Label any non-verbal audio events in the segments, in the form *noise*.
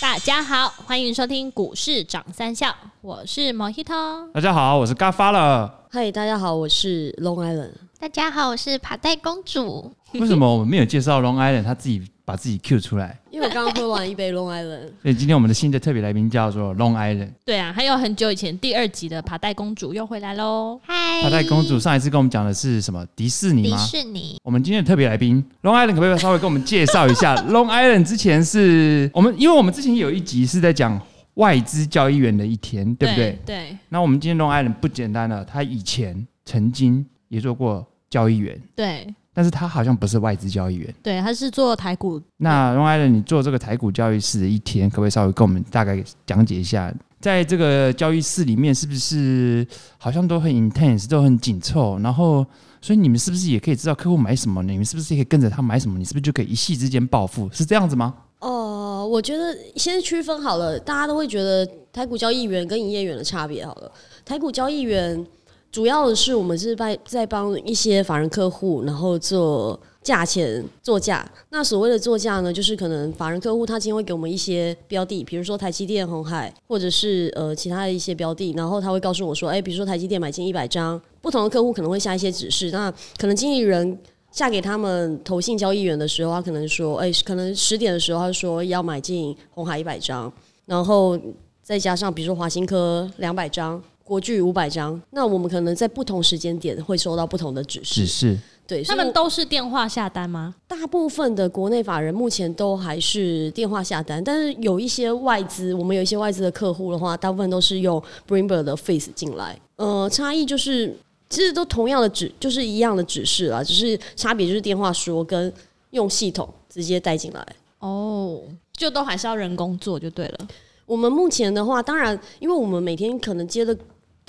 大家好，欢迎收听股市涨三笑，我是 Mojito。大家好，我是嘎发了。嗨，大家好，我是 Long Island。大家好，我是爬带公主。为什么我们没有介绍 Long Island？他自己把自己 Q 出来。因为我刚刚喝完一杯 Long Island，所以今天我们的新的特别来宾叫做 Long Island。对啊，还有很久以前第二集的爬带公主又回来喽。嗨，爬带公主上一次跟我们讲的是什么？迪士尼吗迪？士尼。我们今天的特别来宾 Long Island 可不可以稍微跟我们介绍一下 *laughs* Long Island？之前是我们，因为我们之前有一集是在讲外资交易员的一天，对不对？对那我们今天 Long Island 不简单了，他以前曾经也做过交易员，对但是他好像不是外资交易员。对，他是做台股，那 Long Island，你做这个台股交易室的一天，可不可以稍微跟我们大概讲解一下？在这个交易室里面，是不是好像都很 intense，都很紧凑？然后，所以你们是不是也可以知道客户买什么？你们是不是也可以跟着他买什么？你是不是就可以一夕之间暴富？是这样子吗？哦、我觉得先区分好了，大家都会觉得台股交易员跟营业员的差别好了。台股交易员主要的是我们是在在帮一些法人客户，然后做价钱做价。那所谓的做价呢，就是可能法人客户他今天会给我们一些标的，比如说台积电、红海，或者是呃其他的一些标的，然后他会告诉我说，哎、比如说台积电买进一百张，不同的客户可能会下一些指示，那可能经理人。下给他们投信交易员的时候，他可能说，哎、可能十点的时候，他说要买进红海一百张，然后再加上比如说华新科两百张，国剧五百张，那我们可能在不同时间点会收到不同的指示。指示对，他们都是电话下单吗？大部分的国内法人目前都还是电话下单，但是有一些外资，我们有一些外资的客户的话，大部分都是用 Bloomberg 的 Face 进来。呃，差异就是其实都同样的指，就是一样的指示啦，只是差别就是电话说跟用系统直接带进来。哦，就都还是要人工做就对了。我们目前的话，当然，因为我们每天可能接的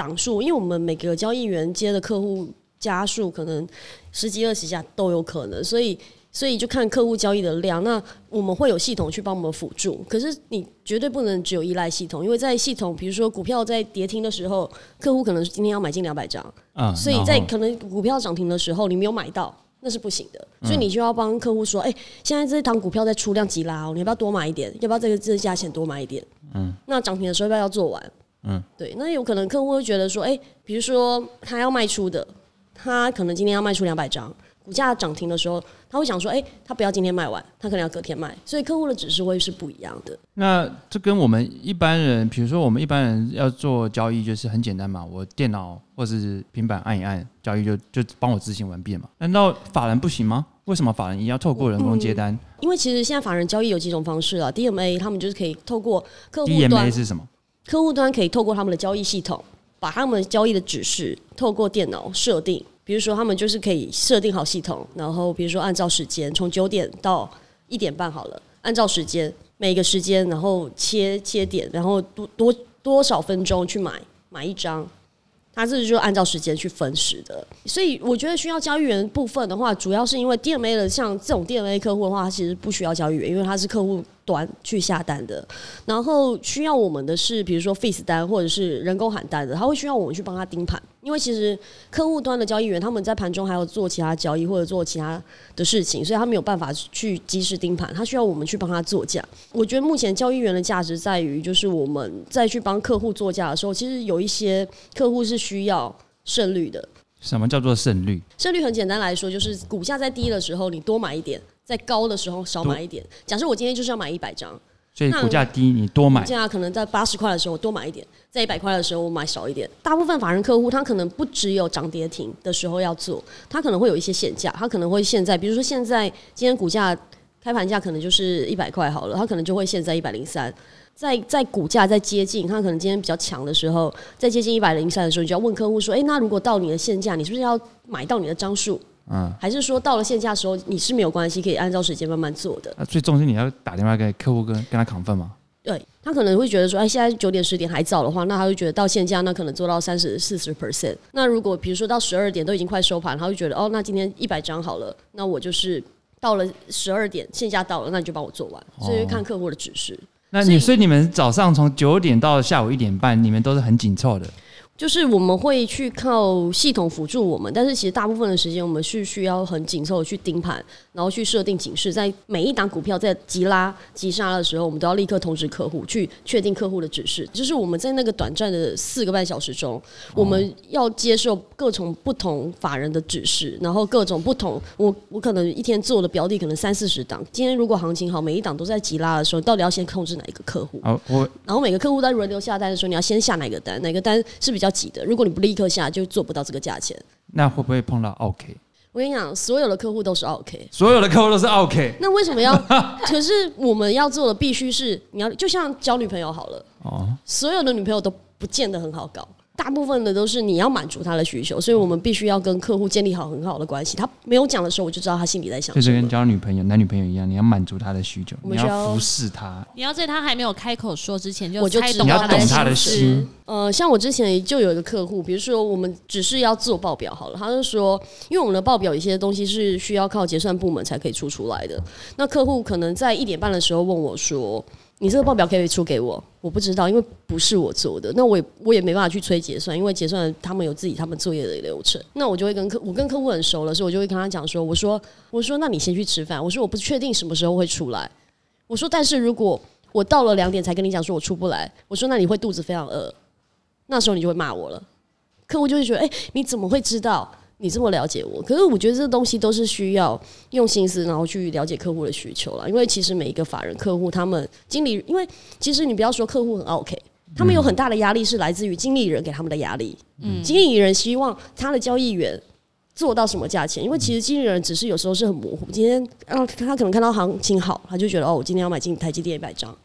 档数，因为我们每个交易员接的客户家数可能十几二十家都有可能，所以所以就看客户交易的量。那我们会有系统去帮我们辅助，可是你绝对不能只有依赖系统，因为在系统，比如说股票在跌停的时候，客户可能今天要买进两百张，嗯，所以在可能股票涨停的时候，你没有买到，那是不行的。所以你就要帮客户说，哎、现在这一档股票在出量急拉哦，你要不要多买一点？要不要这个这个价钱多买一点？嗯，那涨停的时候要不要做完？嗯，对，那有可能客户会觉得说，哎、比如说他要卖出的，他可能今天要卖出两百张，股价涨停的时候，他会想说，哎、他不要今天卖完，他可能要隔天卖，所以客户的指示会是不一样的。那这跟我们一般人，比如说我们一般人要做交易，就是很简单嘛，我电脑或是平板按一按，交易就就帮我执行完毕嘛。难道法人不行吗？为什么法人一定要透过人工接单、因为其实现在法人交易有几种方式啊，DMA 他们就是可以透过客户端 DMA 是什么？客户端可以透过他们的交易系统，把他们交易的指示透过电脑设定。比如说，他们就是可以设定好系统，然后比如说按照时间，从九点到一点半好了，按照时间每个时间，然后切切点，然后多多多少分钟去买买一张。它这就按照时间去分时的，所以我觉得需要交易员部分的话，主要是因为 DMA 的像这种 DMA 客户的话，他其实不需要交易员，因为他是客户端去下单的。然后需要我们的是，比如说 face 单或者是人工喊单的，他会需要我们去帮他盯盘，因为其实客户端的交易员他们在盘中还有做其他交易或者做其他的事情，所以他没有办法去及时盯盘，他需要我们去帮他做价。我觉得目前交易员的价值在于，就是我们在去帮客户做价的时候，其实有一些客户是需要胜率的。什么叫做胜率？胜率很简单来说，就是股价在低的时候你多买一点，在高的时候少买一点。假设我今天就是要买一百张，所以股价低，你多买股。价可能在八十块的时候我多买一点，在一百块的时候我买少一点。大部分法人客户他可能不只有涨跌停的时候要做，他可能会有一些限价，他可能会现在，比如说现在今天股价开盘价可能就是一百块好了，他可能就会现在一百零三。在在股价在接近，他可能今天比较强的时候，在接近一百零三的时候，你就要问客户说：“诶，那如果到你的限价，你是不是要买到你的张数？嗯，还是说到了线下的时候，你是没有关系，可以按照时间慢慢做的？”那最重是你要打电话给客户跟跟他亢奋吗。对他可能会觉得说，哎，现在九点十点还早的话，那他会觉得到现价那可能做到三十四十 percent。那如果比如说到十二点都已经快收盘，他会觉得哦，那今天一百张好了，那我就是到了十二点现价到了，那你就帮我做完，所以看客户的指示。那你所以你们早上从九点到下午一点半，你们都是很紧凑的。就是我们会去靠系统辅助我们，但是其实大部分的时间我们是需要很紧凑的去盯盘，然后去设定警示，在每一档股票在急拉急杀的时候，我们都要立刻通知客户去确定客户的指示。就是我们在那个短暂的四个半小时中，我们要接受各种不同法人的指示，然后各种不同，我我可能一天做的标的可能三四十档，今天如果行情好，每一档都在急拉的时候，到底要先控制哪一个客户？然后每个客户在轮流下单的时候，你要先下哪个单，哪个单是比较急的。如果你不立刻下，就做不到这个价钱。那会不会碰到 OK？我跟你讲，所有的客户都是 OK。所有的客户都是 OK 那为什么要？*laughs* 可是我们要做的必须是，你要就像交女朋友好了，哦，所有的女朋友都不见得很好搞。大部分的都是你要满足他的需求，所以我们必须要跟客户建立好很好的关系。他没有讲的时候，我就知道他心里在想什就是跟。交女朋友、男女朋友一样，你要满足他的需求，你我们要要服侍他。你要在他还没有开口说之前就我就猜知道你要懂他的心思心。呃，像我之前就有一个客户，比如说我们只是要做报表好了，他就说，因为我们的报表有些东西是需要靠结算部门才可以出出来的。那客户可能在一点半的时候问我说：“你这个报表可以出给我？”我不知道，因为不是我做的，那我也我也没办法去催结算，因为结算他们有自己他们作业的流程。那我就会跟客我跟客户很熟了，所以我就会跟他讲说：“我说我说那你先去吃饭，我说我不确定什么时候会出来，我说但是如果我到了两点才跟你讲说我出不来，我说那你会肚子非常饿。”那时候你就会骂我了。客户就会觉得，哎、你怎么会知道？你这么了解我？可是我觉得这东西都是需要用心思，然后去了解客户的需求了。因为其实每一个法人客户，他们经理，因为其实你不要说客户很 OK，他们有很大的压力是来自于经理人给他们的压力。嗯，经理人希望他的交易员做到什么价钱？因为其实经理人只是有时候是很模糊。今天啊，他可能看到行情好，他就觉得哦，我今天要买进台积电一百张。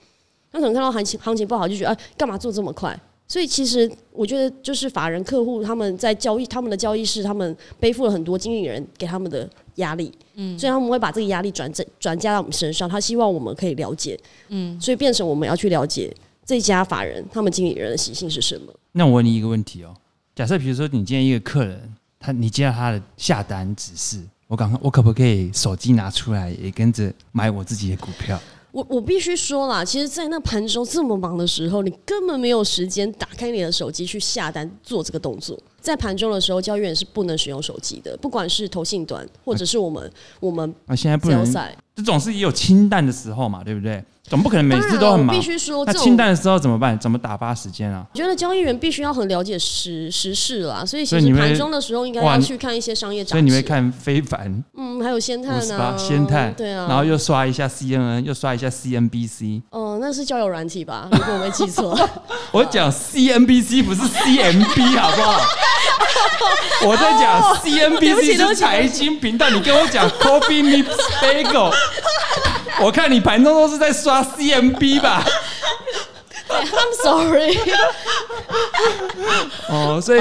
他可能看到行情行情不好，就觉得哎，干嘛做这么快？所以其实我觉得，就是法人客户他们在交易，他们的交易是，他们背负了很多经理人给他们的压力，嗯，所以他们会把这个压力转转嫁到我们身上。他希望我们可以了解，嗯，所以变成我们要去了解这家法人他们经理人的习性是什么。那我问你一个问题哦，假设比如说你今天一个客人，他你接到他的下单指示，我赶快我可不可以手机拿出来也跟着买我自己的股票？我我必须说啦，其实，在那盘中这么忙的时候，你根本没有时间打开你的手机去下单做这个动作。在盘中的时候，交易员是不能使用手机的，不管是投信端或者是我们我们啊现在不能。这总是也有清淡的时候嘛，对不对？总不可能每次都很忙必。须说，清淡的时候怎么办？怎么打发时间啊？我觉得交易员必须要很了解时时事啦，所以其实盘中的时候应该要去看一些商业杂志。所以你会看非凡嗯，还有仙五探啊，先探，对啊，然后又刷一下 CNN，又刷一下 CNBC。哦、那是交友软体吧？*laughs* 如果我没记错，*laughs* 我讲 CNBC 不是 CMB *laughs* 好不好？我在讲 CNBC 是财经频道，你跟我讲 Coffee Meets Bagel，*laughs* 我看你盘中都是在刷 CMB 吧？*laughs* I'm sorry。*laughs* 哦，所以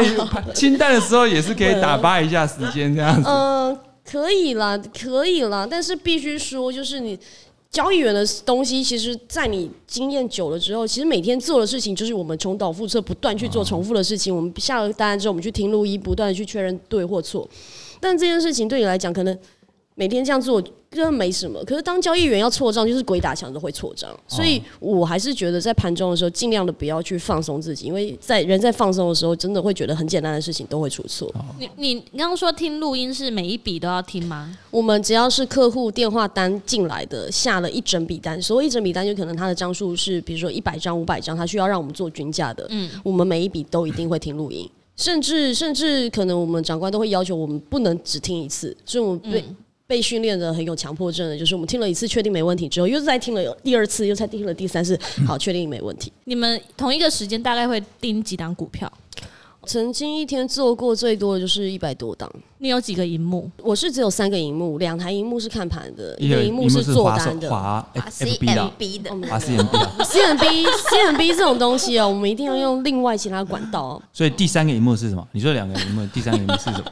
清淡的时候也是可以打发一下时间这样子。嗯，可以啦，可以啦，但是必须说，就是你交易员的东西，其实，在你经验久了之后，其实每天做的事情就是我们重蹈覆辙，不断去做重复的事情。我们下了单之后，我们去听录音，不断的去确认对或错。但这件事情对你来讲，可能每天这样做根本没什么。可是当交易员要错账，就是鬼打墙都会错账。所以我还是觉得在盘中的时候，尽量的不要去放松自己，因为在人在放松的时候，真的会觉得很简单的事情都会出错。你你刚刚说听录音是每一笔都要听吗？我们只要是客户电话单进来的，下了一整笔单，所谓一整笔单，就可能他的张数是，比如说一百张、五百张，他需要让我们做均价的。嗯，我们每一笔都一定会听录音，甚至甚至可能我们长官都会要求我们不能只听一次，所以我们被、被训练的很有强迫症的，就是我们听了一次确定没问题之后，又再听了第二次，又再听了第三次，好，确定没问题。你们同一个时间大概会盯几档股票？曾经一天做过最多的就是一百多档，你有几个荧幕？我是只有三个荧幕，两台荧幕是看盘的，一个个荧幕是做单的。华 CMB 的。CMB CMB 这种东西啊，我们一定要用另外其他管道。所以第三个荧幕是什么？你说两个荧幕，第三个荧幕是什么？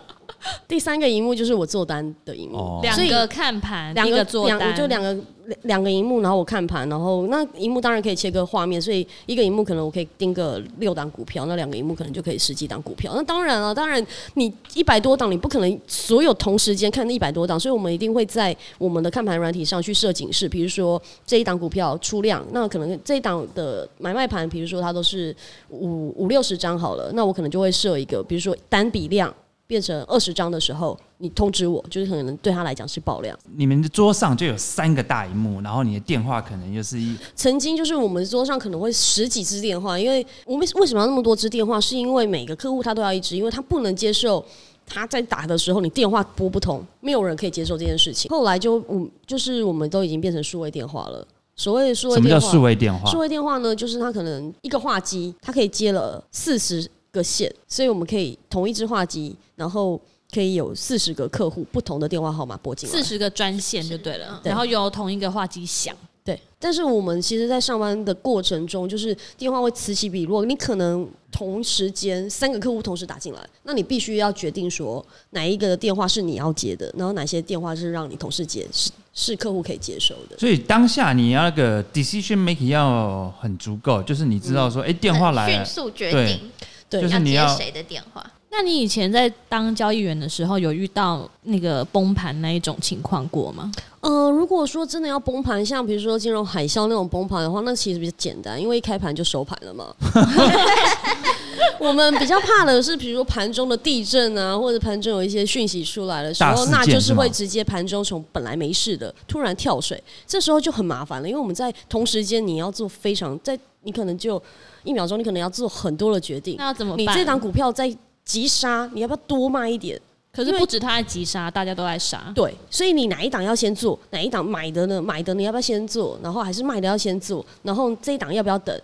第三个荧幕就是我做单的荧幕，哦所以两个看盘，两个一个做两单，就两个两两个荧幕，然后我看盘，然后那荧幕当然可以切割画面，所以一个荧幕可能我可以盯个六档股票，那两个荧幕可能就可以十几档股票。那当然了，当然你一百多档，你不可能所有同时间看那一百多档，所以我们一定会在我们的看盘软体上去设警示，比如说这一档股票出量，那可能这一档的买卖盘，比如说它都是五五六十张好了，那我可能就会设一个，比如说单笔量。变成二十张的时候，你通知我，就是可能对他来讲是爆量。你们的桌上就有三个大荧幕，然后你的电话可能就是一曾经就是我们桌上可能会十几支电话，因为我们为什么要那么多支电话？是因为每个客户他都要一支，因为他不能接受他在打的时候你电话拨不通，没有人可以接受这件事情。后来就我，就是我们都已经变成数位电话了。所谓的数位电话，什么叫数位电话数？位电话呢，就是它可能一个话机，它可以接了四十个线，所以我们可以同一只话机，然后可以有四十个客户不同的电话号码拨进来。四十个专线就对了，对然后由同一个话机响。对，但是我们其实，在上班的过程中，就是电话会此起彼落，你可能同时间三个客户同时打进来，那你必须要决定说哪一个电话是你要接的，然后哪些电话是让你同事接，是是客户可以接收的。所以当下你要那个 decision making 要很足够，就是你知道说，哎、电话来了，迅速决定对就是你要谁的电话。那你以前在当交易员的时候，有遇到那个崩盘那一种情况过吗？呃，如果说真的要崩盘，像比如说金融海啸那种崩盘的话，那其实比较简单，因为一开盘就收盘了嘛。*laughs* *laughs* 我们比较怕的是，比如说盘中的地震啊，或者盘中有一些讯息出来的时候，那就是会直接盘中从本来没事的突然跳水，这时候就很麻烦了，因为我们在同时间你要做非常在你可能就一秒钟，你可能要做很多的决定那。要怎么办？你这档股票在急杀，你要不要多卖一点？可是不止他在急杀，大家都在杀。对，所以你哪一档要先做，哪一档买的呢？买的你要不要先做？然后还是卖的要先做？然后这一档要不要等？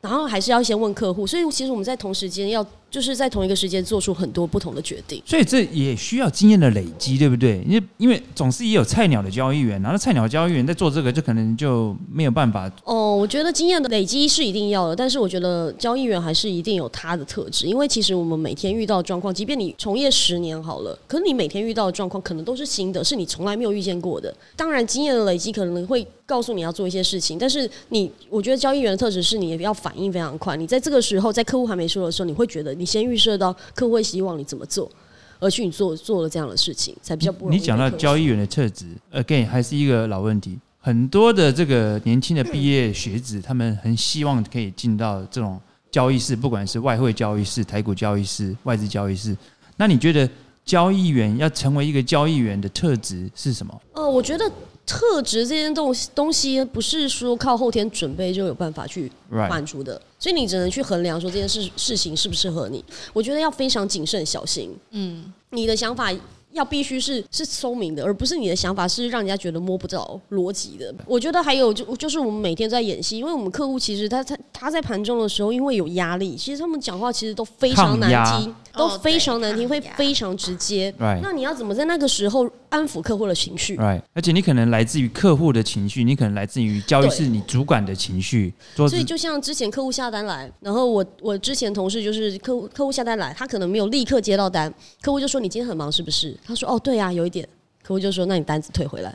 然后还是要先问客户。所以其实我们在同时间要就是在同一个时间做出很多不同的决定。所以这也需要经验的累积，对不对？因为因为总是也有菜鸟的交易员，然后菜鸟交易员在做这个，就可能就没有办法。哦，我觉得经验的累积是一定要的，但是我觉得交易员还是一定有他的特质，因为其实我们每天遇到的状况，即便你从业十年好了，可是你每天遇到的状况可能都是新的，是你从来没有遇见过的。当然，经验的累积可能会告诉你要做一些事情，但是你，我觉得交易员的特质是你也要反应非常快。你在这个时候，在客户还没说的时候，你会觉得你先预设到客户会希望你怎么做，而去你做做了这样的事情，才比较不容易你讲到交易员的特质，again 还是一个老问题。很多的这个年轻的毕业学子，他们很希望可以进到这种交易室，不管是外汇交易室、台股交易室、外资交易室。那你觉得交易员要成为一个交易员的特质是什么？呃，我觉得特质这件东西东西不是说靠后天准备就有办法去满足的，所以你只能去衡量说这件事事情适不适合你。我觉得要非常谨慎小心，嗯，你的想法。要必须是是聪明的，而不是你的想法是让人家觉得摸不着逻辑的。我觉得还有就就是我们每天在演戏，因为我们客户其实他他他在盘中的时候，因为有压力，其实他们讲话其实都非常难听，都哦非常难听，会非常直接。Right 那你要怎么在那个时候安抚客户的情绪？Right，而且你可能来自于客户的情绪，你可能来自于交易室你主管的情绪，所以就像之前客户下单来，然后我我之前同事就是客户客户下单来，他可能没有立刻接到单，客户就说你今天很忙是不是？他说哦对啊，有一点。客户就说那你单子退回来，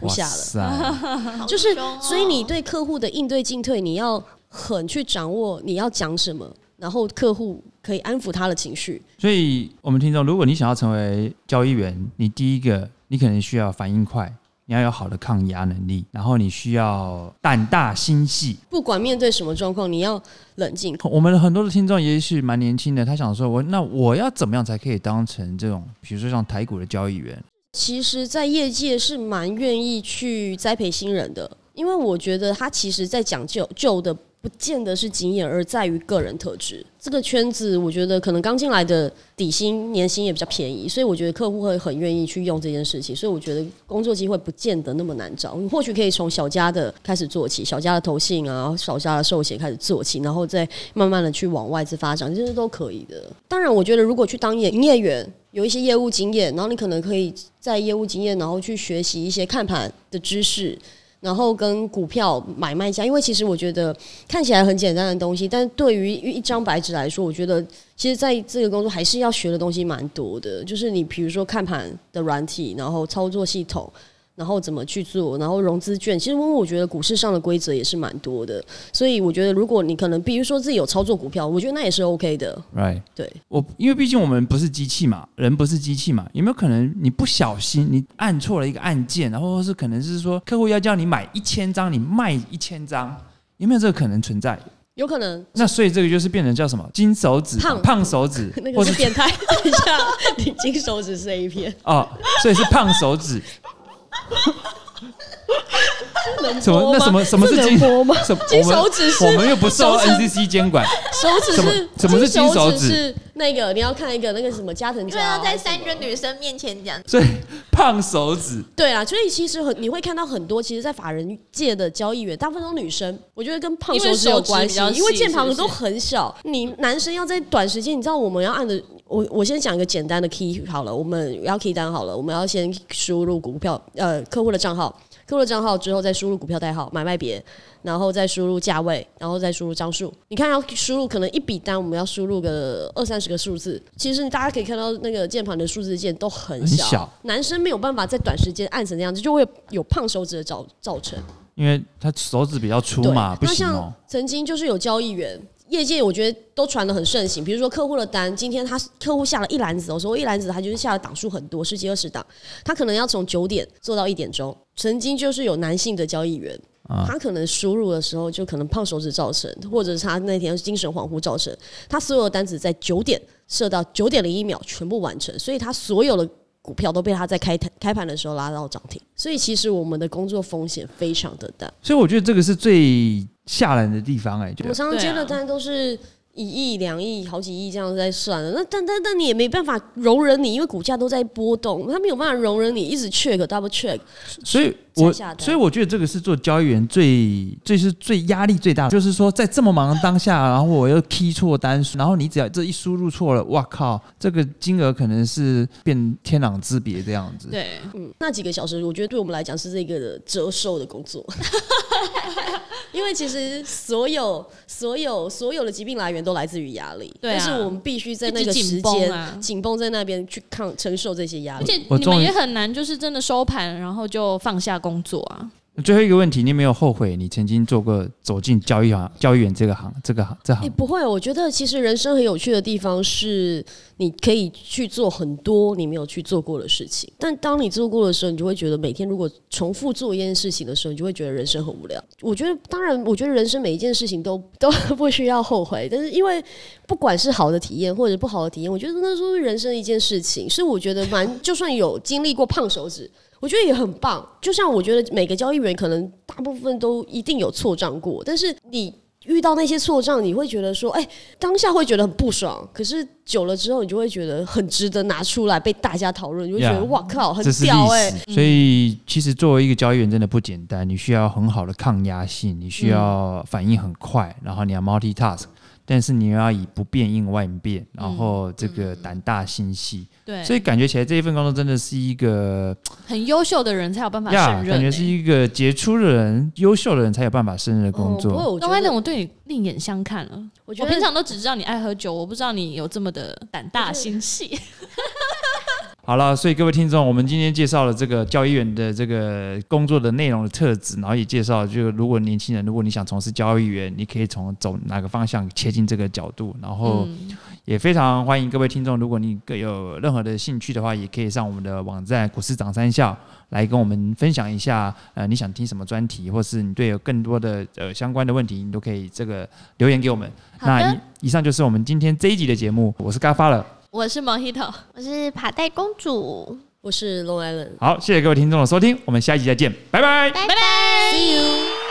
不下了。就是所以你对客户的应对进退，你要很去掌握你要讲什么，然后客户可以安抚他的情绪。所以我们听众，如果你想要成为交易员，你第一个你可能需要反应快，你要有好的抗压能力，然后你需要胆大心细。不管面对什么状况，你要冷静。我们很多的听众也许蛮年轻的，他想说我那我要怎么样才可以当成这种，比如说像台股的交易员？其实，在业界是蛮愿意去栽培新人的，因为我觉得他其实在讲究旧的，不见得是经验，而在于个人特质。这个圈子，我觉得可能刚进来的底薪、年薪也比较便宜，所以我觉得客户会很愿意去用这件事情。所以我觉得工作机会不见得那么难找，你或许可以从小家的开始做起，小家的投信啊，小家的寿险开始做起，然后再慢慢的去往外资发展，这些都可以的。当然，我觉得如果去当业营业员，有一些业务经验，然后你可能可以在业务经验，然后去学习一些看盘的知识，然后跟股票买卖家，因为其实我觉得看起来很简单的东西，但是对于一张白纸来说，我觉得其实在这个工作还是要学的东西蛮多的。就是你比如说看盘的软体，然后操作系统。然后怎么去做？然后融资券，其实我觉得股市上的规则也是蛮多的，所以我觉得如果你可能，比如说自己有操作股票，我觉得那也是 OK 的。Right，对，我因为毕竟我们不是机器嘛，人不是机器嘛，有没有可能你不小心你按错了一个按键，然后是可能是说客户要叫你买一千张，你卖一千张，有没有这个可能存在？有可能那所以这个就是变成叫什么金手指、胖胖手指，*laughs* 那个是变态。等一下，你金手指是 A 片，哦，所以是胖手指。能 *laughs* 什么？播吗那什么什么是金播吗？什么？金我们手指是我们又不受手指 NCC 监管，手指什么是什么是金手指指？是那个你要看一个那个什么加藤因为要胶，在三个女生面前讲，所以胖手指对啊，所以其实很你会看到很多，其实，在法人界的交易员，大部分都是女生。我觉得跟胖手指有关系因为键盘是不是都很小，你男生要在短时间，你知道我们要按的，我我先讲一个简单的 key 好了，我们要 key 单好了，我们要先输入股票呃客户的账号，客户的账号之后再输入股票代号、买卖别，然后再输入价位，然后再输入张数。你看要输入可能一笔单，我们要输入个二三十个数字。其实大家可以看到那个键盘的数字键都很很小男生没有办法在短时间按成那样子，就会有胖手指的造造成。因为他手指比较粗，嘛，不那像行哦。曾经就是有交易员，业界我觉得都传的很盛行。比如说客户的单，今天他客户下了一篮子，我说一篮子，他就是下的档数很多，十几二十档，他可能要从九点做到一点钟。曾经就是有男性的交易员。啊他可能输入的时候就可能胖手指造成，或者是他那天精神恍惚造成，他所有的单子在九点设到九点零一秒全部完成，所以他所有的股票都被他在开开盘的时候拉到涨停，所以其实我们的工作风险非常的大。所以我觉得这个是最吓人的地方哎、就我们常常接的单都是一亿、两亿、好几亿这样在算的，那但但但你也没办法容忍你，因为股价都在波动，他没有办法容忍你一直 check double check。所以我所以我觉得这个是做交易员最最是最压力最大的，就是说在这么忙的当下，然后我又 key 错单数，然后你只要这一输入错了，哇靠，这个金额可能是变天壤之别这样子。对，嗯，那几个小时，我觉得对我们来讲是这个折寿的工作，*laughs* 因为其实所有所有所有的疾病来源都来自于压力，对啊。但是我们必须在那个时间紧绷在那边去抗承受这些压力。而且你们也很难，就是真的收盘，然后就放下工作啊。最后一个问题，你有没有后悔你曾经做过走进交易行交易员这个行这个行这哎、行？不会，我觉得其实人生很有趣的地方是，你可以去做很多你没有去做过的事情。但当你做过的时候，你就会觉得每天如果重复做一件事情的时候，你就会觉得人生很无聊。我觉得，当然，我觉得人生每一件事情都 *laughs* 都不需要后悔，但是因为不管是好的体验或者不好的体验，我觉得那都是人生的一件事情。是我觉得蛮，就算有经历过胖手指。我觉得也很棒，就像我觉得每个交易员可能大部分都一定有错账过，但是你遇到那些错账，你会觉得说，哎、当下会觉得很不爽，可是久了之后，你就会觉得很值得拿出来被大家讨论，你会觉得哇靠，很屌哎、史，所以其实作为一个交易员真的不简单，你需要很好的抗压性，你需要反应很快，然后你要 multitask，但是你又要以不变应万变，然后这个胆大心细，对，所以感觉起来这一份工作真的是一个很优秀的人才有办法呀，胜任、感觉是欸。一个杰出的人、优秀的人才有办法胜任的工哦不过作。我觉刚开始得，我对你另眼相看了，我觉得我平常都只知道你爱喝酒，我不知道你有这么的胆大心细。*laughs* 好了，所以各位听众，我们今天介绍了这个交易员的这个工作的内容的特质，然后也介绍，就如果年轻人，如果你想从事交易员，你可以从走哪个方向切进这个角度，然后嗯，也非常欢迎各位听众，如果你有任何的兴趣的话，也可以上我们的网站股市长三校来跟我们分享一下，呃，你想听什么专题，或是你对有更多的呃相关的问题，你都可以这个留言给我们。那以以上就是我们今天这一集的节目，我是嘎发了。我是 Mojito。我是爬带公主，我是 Long Island。好，谢谢各位听众的收听，我们下一集再见，拜拜。拜拜。See you。